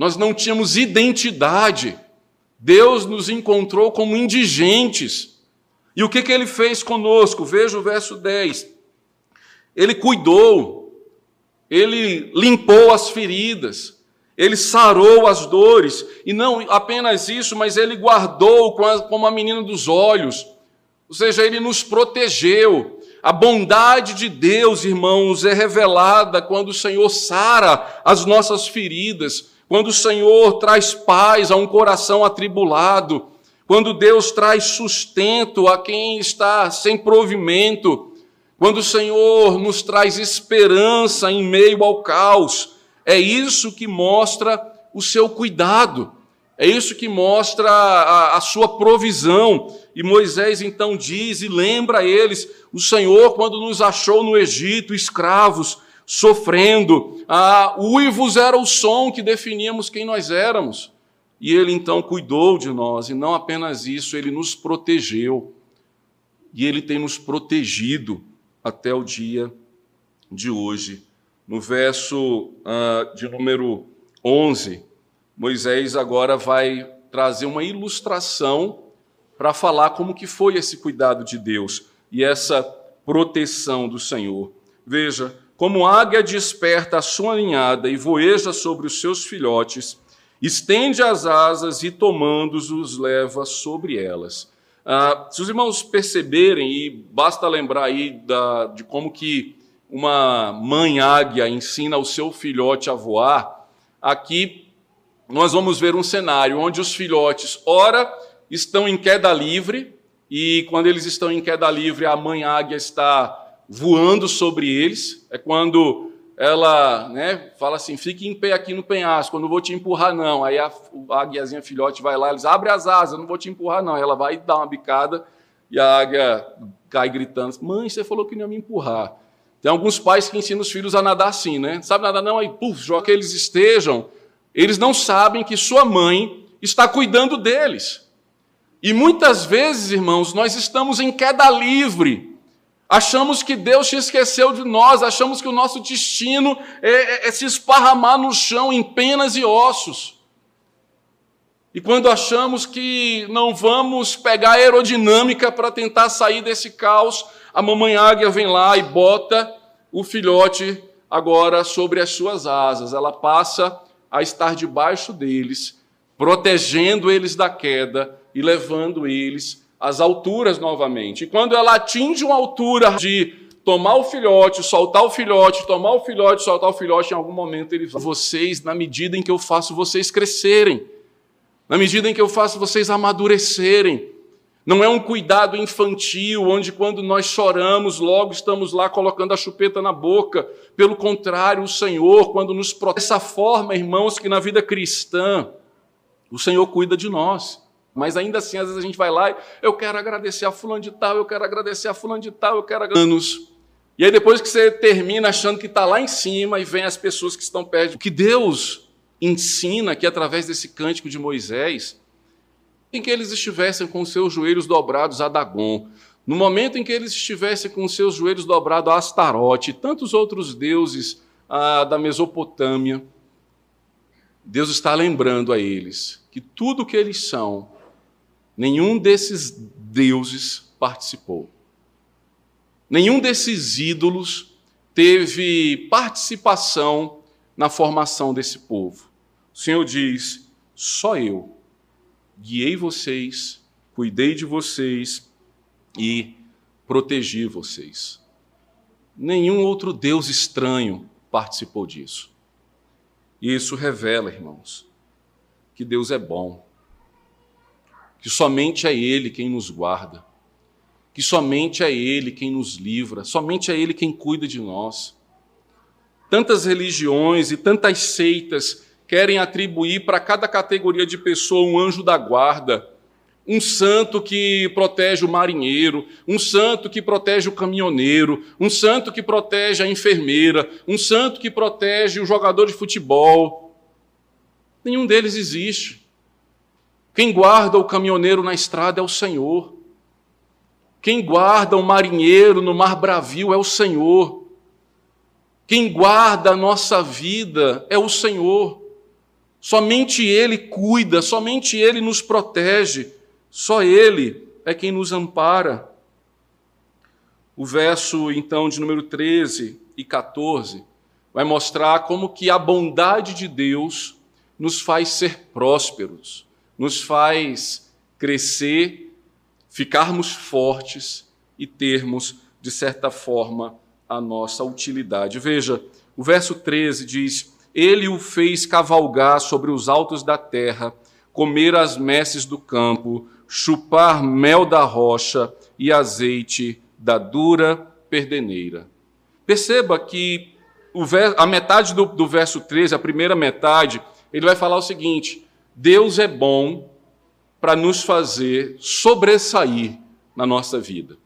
nós não tínhamos identidade. Deus nos encontrou como indigentes. E o que, que ele fez conosco? Veja o verso 10. Ele cuidou, ele limpou as feridas, ele sarou as dores, e não apenas isso, mas ele guardou como a menina dos olhos, ou seja, ele nos protegeu. A bondade de Deus, irmãos, é revelada quando o Senhor sara as nossas feridas, quando o Senhor traz paz a um coração atribulado, quando Deus traz sustento a quem está sem provimento, quando o Senhor nos traz esperança em meio ao caos, é isso que mostra o seu cuidado, é isso que mostra a, a sua provisão. E Moisés então diz e lembra a eles: o Senhor, quando nos achou no Egito, escravos, sofrendo, ah, uivos era o som que definíamos quem nós éramos. E ele então cuidou de nós, e não apenas isso, ele nos protegeu. E ele tem nos protegido até o dia de hoje. No verso uh, de número 11, Moisés agora vai trazer uma ilustração para falar como que foi esse cuidado de Deus e essa proteção do Senhor. Veja, como águia desperta a sua ninhada e voeja sobre os seus filhotes, estende as asas e tomando-os os leva sobre elas. Ah, se os irmãos perceberem, e basta lembrar aí da, de como que uma mãe águia ensina o seu filhote a voar, aqui nós vamos ver um cenário onde os filhotes, ora, estão em queda livre, e quando eles estão em queda livre, a mãe águia está voando sobre eles. É quando ela né, fala assim: fique em pé aqui no penhasco, eu não vou te empurrar, não. Aí a, águiazinha filhote vai lá, eles abre as asas, eu não vou te empurrar, não. Ela vai dar uma bicada e a águia cai gritando: Mãe, você falou que não ia me empurrar. Tem alguns pais que ensinam os filhos a nadar assim, né? Sabe nadar, não, aí, puf, já que eles estejam, eles não sabem que sua mãe está cuidando deles. E muitas vezes, irmãos, nós estamos em queda livre Achamos que Deus se esqueceu de nós, achamos que o nosso destino é, é, é se esparramar no chão em penas e ossos. E quando achamos que não vamos pegar aerodinâmica para tentar sair desse caos, a mamãe águia vem lá e bota o filhote agora sobre as suas asas. Ela passa a estar debaixo deles, protegendo eles da queda e levando eles as alturas novamente. E quando ela atinge uma altura de tomar o filhote, soltar o filhote, tomar o filhote, soltar o filhote, em algum momento ele vai. Vocês, na medida em que eu faço vocês crescerem, na medida em que eu faço vocês amadurecerem. Não é um cuidado infantil, onde quando nós choramos, logo estamos lá colocando a chupeta na boca. Pelo contrário, o Senhor, quando nos protege dessa forma, irmãos, que na vida cristã, o Senhor cuida de nós. Mas ainda assim, às vezes a gente vai lá e eu quero agradecer a fulano de tal, eu quero agradecer a fulano de tal, eu quero agradecer. E aí depois que você termina achando que está lá em cima e vem as pessoas que estão perto. O que Deus ensina aqui através desse cântico de Moisés, em que eles estivessem com seus joelhos dobrados a Dagon, no momento em que eles estivessem com seus joelhos dobrados a Astarote e tantos outros deuses ah, da Mesopotâmia, Deus está lembrando a eles que tudo que eles são Nenhum desses deuses participou. Nenhum desses ídolos teve participação na formação desse povo. O Senhor diz: só eu guiei vocês, cuidei de vocês e protegi vocês. Nenhum outro Deus estranho participou disso. E isso revela, irmãos, que Deus é bom que somente é Ele quem nos guarda, que somente é Ele quem nos livra, somente é Ele quem cuida de nós. Tantas religiões e tantas seitas querem atribuir para cada categoria de pessoa um anjo da guarda, um santo que protege o marinheiro, um santo que protege o caminhoneiro, um santo que protege a enfermeira, um santo que protege o jogador de futebol. Nenhum deles existe. Quem guarda o caminhoneiro na estrada é o Senhor. Quem guarda o marinheiro no mar bravio é o Senhor. Quem guarda a nossa vida é o Senhor. Somente Ele cuida, somente Ele nos protege, só Ele é quem nos ampara. O verso, então, de número 13 e 14 vai mostrar como que a bondade de Deus nos faz ser prósperos nos faz crescer, ficarmos fortes e termos, de certa forma, a nossa utilidade. Veja, o verso 13 diz: ele o fez cavalgar sobre os altos da terra, comer as messes do campo, chupar mel da rocha e azeite da dura perdeneira. Perceba que a metade do, do verso 13, a primeira metade, ele vai falar o seguinte: Deus é bom para nos fazer sobressair na nossa vida.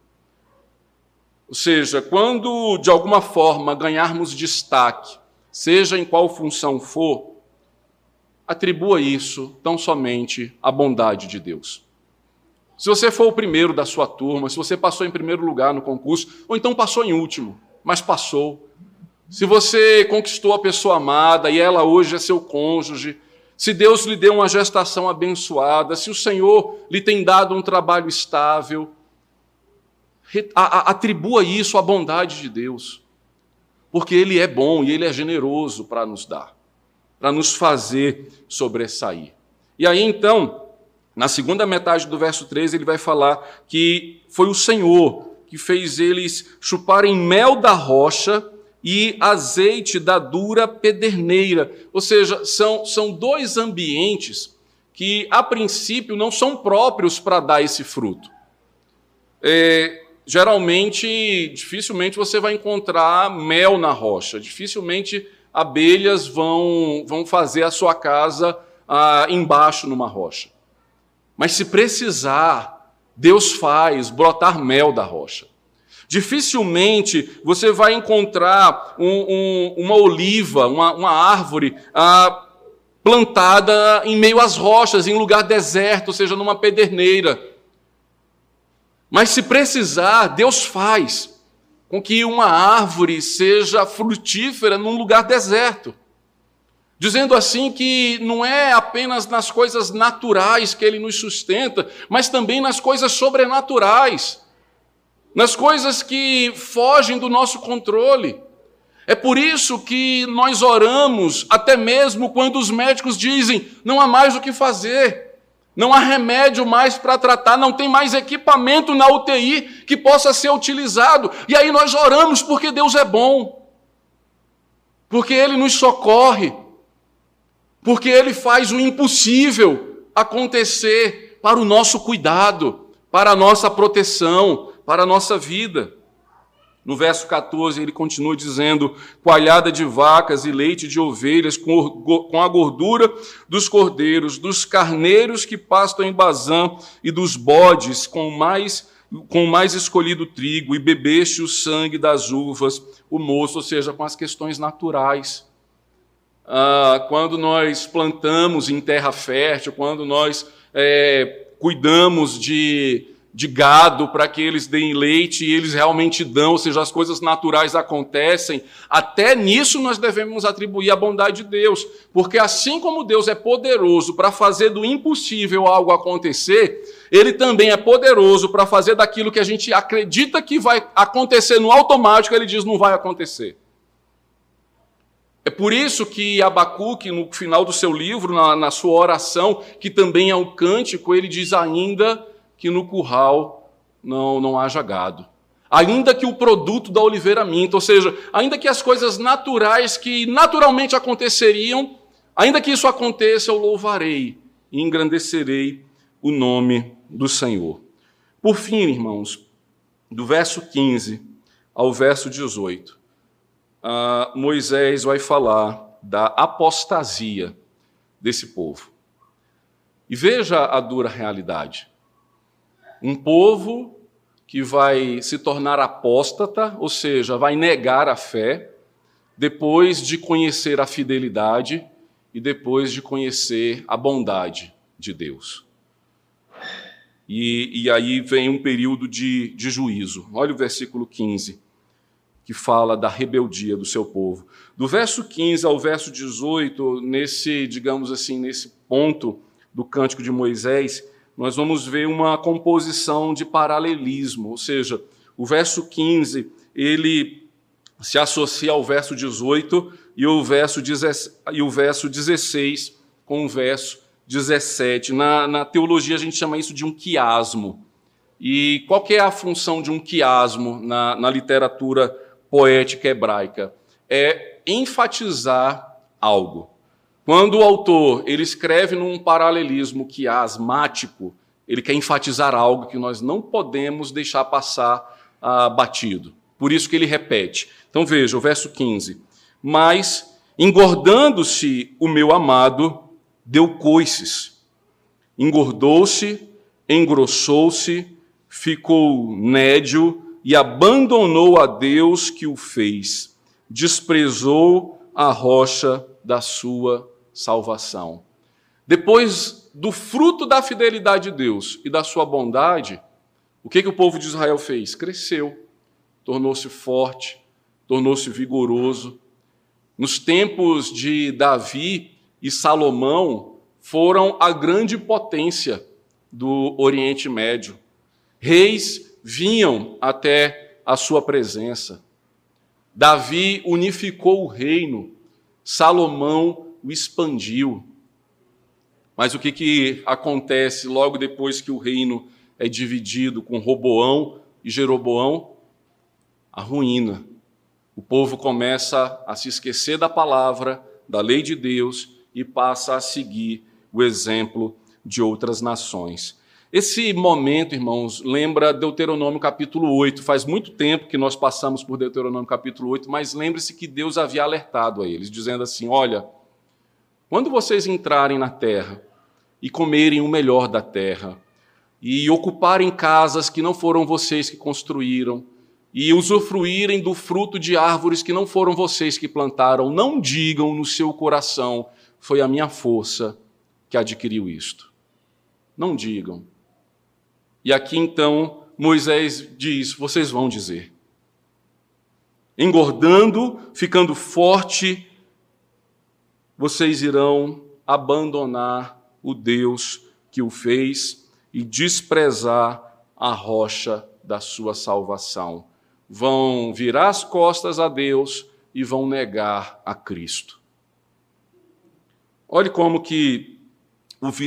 Ou seja, quando de alguma forma ganharmos destaque, seja em qual função for, atribua isso tão somente à bondade de Deus. Se você for o primeiro da sua turma, se você passou em primeiro lugar no concurso, ou então passou em último, mas passou. Se você conquistou a pessoa amada e ela hoje é seu cônjuge, se Deus lhe deu uma gestação abençoada, se o Senhor lhe tem dado um trabalho estável, atribua isso à bondade de Deus, porque Ele é bom e Ele é generoso para nos dar, para nos fazer sobressair. E aí então, na segunda metade do verso 13, ele vai falar que foi o Senhor que fez eles chuparem mel da rocha e azeite da dura pederneira. Ou seja, são, são dois ambientes que, a princípio, não são próprios para dar esse fruto. É, geralmente, dificilmente você vai encontrar mel na rocha, dificilmente abelhas vão, vão fazer a sua casa ah, embaixo numa rocha. Mas se precisar, Deus faz brotar mel da rocha. Dificilmente você vai encontrar um, um, uma oliva, uma, uma árvore ah, plantada em meio às rochas, em lugar deserto, ou seja, numa pederneira. Mas se precisar, Deus faz com que uma árvore seja frutífera num lugar deserto. Dizendo assim que não é apenas nas coisas naturais que ele nos sustenta, mas também nas coisas sobrenaturais nas coisas que fogem do nosso controle. É por isso que nós oramos, até mesmo quando os médicos dizem não há mais o que fazer, não há remédio mais para tratar, não tem mais equipamento na UTI que possa ser utilizado. E aí nós oramos porque Deus é bom, porque Ele nos socorre, porque Ele faz o impossível acontecer para o nosso cuidado, para a nossa proteção, para a nossa vida. No verso 14, ele continua dizendo: coalhada de vacas e leite de ovelhas, com a gordura dos cordeiros, dos carneiros que pastam em Bazã e dos bodes, com mais com o mais escolhido trigo, e bebeste o sangue das uvas, o moço, ou seja, com as questões naturais. Ah, quando nós plantamos em terra fértil, quando nós é, cuidamos de de gado para que eles deem leite e eles realmente dão, ou seja, as coisas naturais acontecem, até nisso nós devemos atribuir a bondade de Deus, porque assim como Deus é poderoso para fazer do impossível algo acontecer, ele também é poderoso para fazer daquilo que a gente acredita que vai acontecer no automático, ele diz não vai acontecer. É por isso que Abacuque, no final do seu livro, na, na sua oração, que também é um cântico, ele diz ainda que no curral não, não haja gado. Ainda que o produto da oliveira minta, ou seja, ainda que as coisas naturais que naturalmente aconteceriam, ainda que isso aconteça, eu louvarei e engrandecerei o nome do Senhor. Por fim, irmãos, do verso 15 ao verso 18, uh, ah, Moisés vai falar da apostasia desse povo. E veja a dura realidade. Um povo que vai se tornar apóstata, ou seja, vai negar a fé, depois de conhecer a fidelidade e depois de conhecer a bondade de Deus. E, e aí vem um período de, de juízo. Olha o versículo 15, que fala da rebeldia do seu povo. Do verso 15 ao verso 18, nesse, digamos assim, nesse ponto do cântico de Moisés, nós vamos ver uma composição de paralelismo, ou seja, o verso 15, ele se associa ao verso 18 e o verso, e o verso 16 com o verso 17. Na, na teologia a gente chama isso de um quiasmo. E qual é a função de um quiasmo na, na literatura poética hebraica? É enfatizar algo. Quando o autor ele escreve num paralelismo que é asmático, ele quer enfatizar algo que nós não podemos deixar passar ah, batido. Por isso que ele repete. Então veja o verso 15. Mas, engordando-se o meu amado, deu coices. Engordou-se, engrossou-se, ficou nédio e abandonou a Deus que o fez. Desprezou a rocha da sua salvação. Depois do fruto da fidelidade de Deus e da sua bondade, o que, que o povo de Israel fez? Cresceu, tornou-se forte, tornou-se vigoroso. Nos tempos de Davi e Salomão, foram a grande potência do Oriente Médio. Reis vinham até a sua presença. Davi unificou o reino, Salomão o expandiu. Mas o que, que acontece logo depois que o reino é dividido com Roboão e Jeroboão? A ruína. O povo começa a se esquecer da palavra, da lei de Deus e passa a seguir o exemplo de outras nações. Esse momento, irmãos, lembra Deuteronômio capítulo 8. Faz muito tempo que nós passamos por Deuteronômio capítulo 8, mas lembre-se que Deus havia alertado a eles, dizendo assim: Olha, quando vocês entrarem na terra e comerem o melhor da terra, e ocuparem casas que não foram vocês que construíram, e usufruírem do fruto de árvores que não foram vocês que plantaram, não digam no seu coração: foi a minha força que adquiriu isto. Não digam. E aqui então Moisés diz: vocês vão dizer. Engordando, ficando forte, vocês irão abandonar o Deus que o fez e desprezar a rocha da sua salvação. Vão virar as costas a Deus e vão negar a Cristo. Olhe como que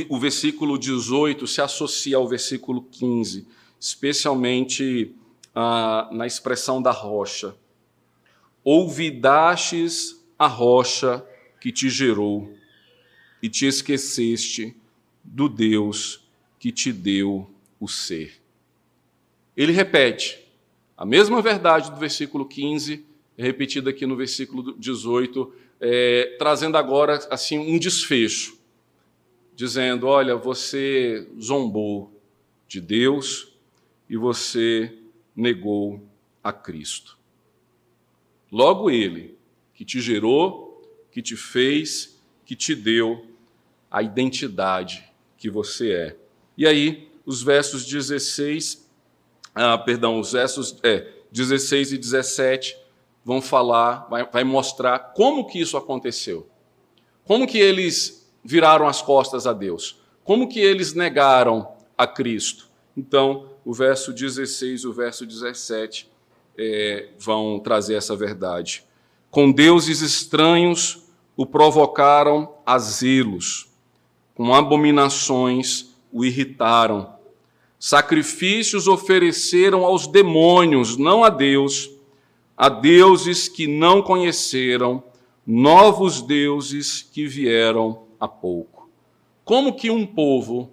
o versículo 18 se associa ao versículo 15, especialmente ah, na expressão da rocha. Ouvidastes a rocha que te gerou e te esqueceste do Deus que te deu o ser. Ele repete a mesma verdade do versículo 15, repetida aqui no versículo 18, é, trazendo agora assim um desfecho, dizendo: olha, você zombou de Deus e você negou a Cristo. Logo Ele, que te gerou, que te fez, que te deu a identidade que você é. E aí, os versos 16, ah, perdão, os versos é, 16 e 17 vão falar, vai, vai mostrar como que isso aconteceu. Como que eles viraram as costas a Deus? Como que eles negaram a Cristo? Então, o verso 16 e o verso 17 é, vão trazer essa verdade. Com deuses estranhos o provocaram a zelos, com abominações o irritaram. Sacrifícios ofereceram aos demônios, não a Deus, a deuses que não conheceram, novos deuses que vieram há pouco. Como que um povo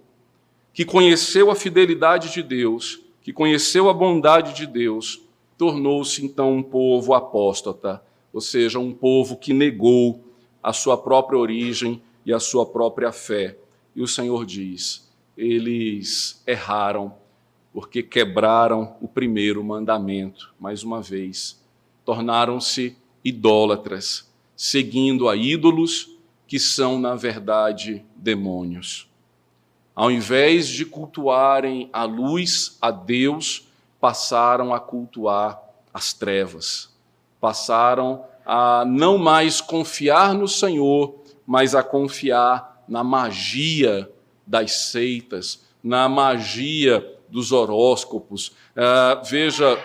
que conheceu a fidelidade de Deus, que conheceu a bondade de Deus, tornou-se então um povo apóstata, ou seja, um povo que negou a sua própria origem e a sua própria fé. E o Senhor diz: eles erraram porque quebraram o primeiro mandamento, mais uma vez. Tornaram-se idólatras, seguindo a ídolos que são, na verdade, demônios. Ao invés de cultuarem a luz, a Deus, passaram a cultuar as trevas, passaram a não mais confiar no Senhor, mas a confiar na magia das seitas, na magia dos horóscopos. Uh, veja,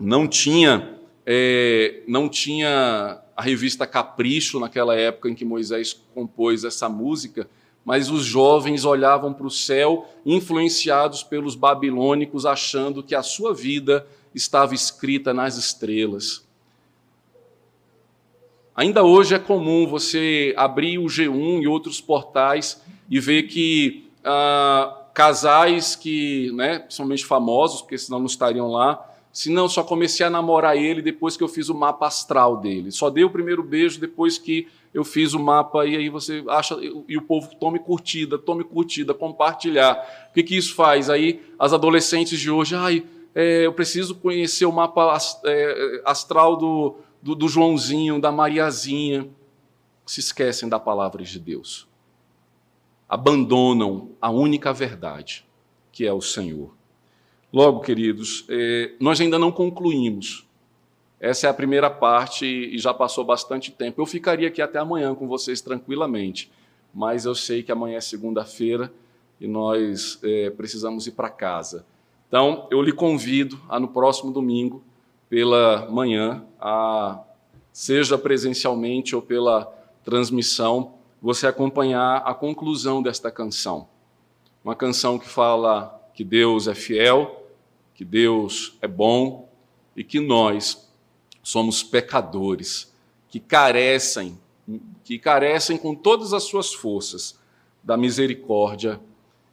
não tinha, é, não tinha a revista Capricho naquela época em que Moisés compôs essa música, mas os jovens olhavam para o céu, influenciados pelos babilônicos, achando que a sua vida estava escrita nas estrelas. Ainda hoje é comum você abrir o G1 e outros portais e ver que ah, casais que, né, principalmente famosos, porque senão não estariam lá, se não, só comecei a namorar ele depois que eu fiz o mapa astral dele. Só dei o primeiro beijo depois que eu fiz o mapa e aí você acha e o povo tome curtida, tome curtida, compartilhar. O que, que isso faz? Aí as adolescentes de hoje, ai, é, eu preciso conhecer o mapa é, astral do, do, do Joãozinho, da Mariazinha. Se esquecem da palavra de Deus. Abandonam a única verdade, que é o Senhor. Logo, queridos, é, nós ainda não concluímos. Essa é a primeira parte e já passou bastante tempo. Eu ficaria aqui até amanhã com vocês tranquilamente, mas eu sei que amanhã é segunda-feira e nós é, precisamos ir para casa. Então, eu lhe convido a no próximo domingo, pela manhã, a, seja presencialmente ou pela transmissão, você acompanhar a conclusão desta canção. Uma canção que fala que Deus é fiel, que Deus é bom e que nós somos pecadores, que carecem, que carecem com todas as suas forças da misericórdia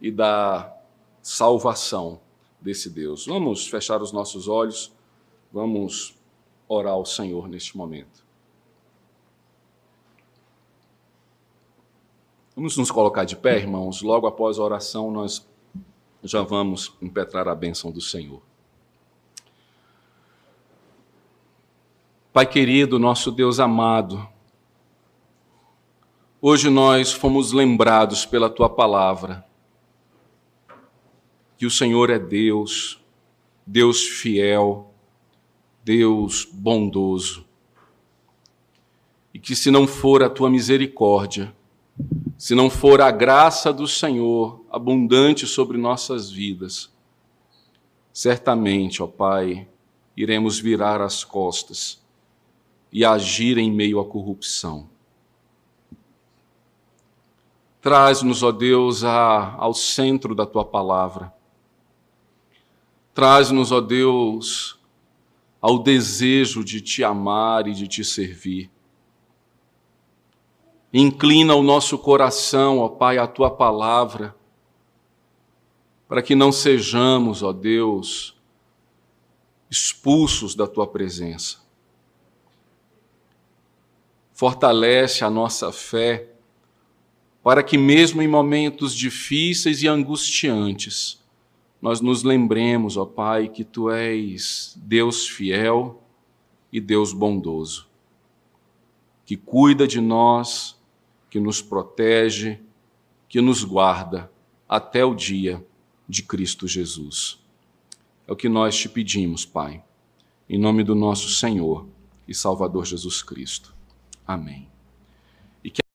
e da salvação desse Deus. Vamos fechar os nossos olhos, vamos orar ao Senhor neste momento. Vamos nos colocar de pé, irmãos. Logo após a oração, nós já vamos impetrar a bênção do Senhor. Pai querido, nosso Deus amado, hoje nós fomos lembrados pela tua palavra que o Senhor é Deus, Deus fiel, Deus bondoso. E que se não for a tua misericórdia, se não for a graça do Senhor abundante sobre nossas vidas, certamente, ó Pai, iremos virar as costas e agir em meio à corrupção. Traz-nos, ó Deus, a, ao centro da tua palavra Traz-nos, ó Deus, ao desejo de te amar e de te servir. Inclina o nosso coração, ó Pai, à tua palavra, para que não sejamos, ó Deus, expulsos da tua presença. Fortalece a nossa fé, para que, mesmo em momentos difíceis e angustiantes, nós nos lembremos, ó Pai, que Tu és Deus fiel e Deus bondoso, que cuida de nós, que nos protege, que nos guarda até o dia de Cristo Jesus. É o que nós te pedimos, Pai, em nome do nosso Senhor e Salvador Jesus Cristo. Amém.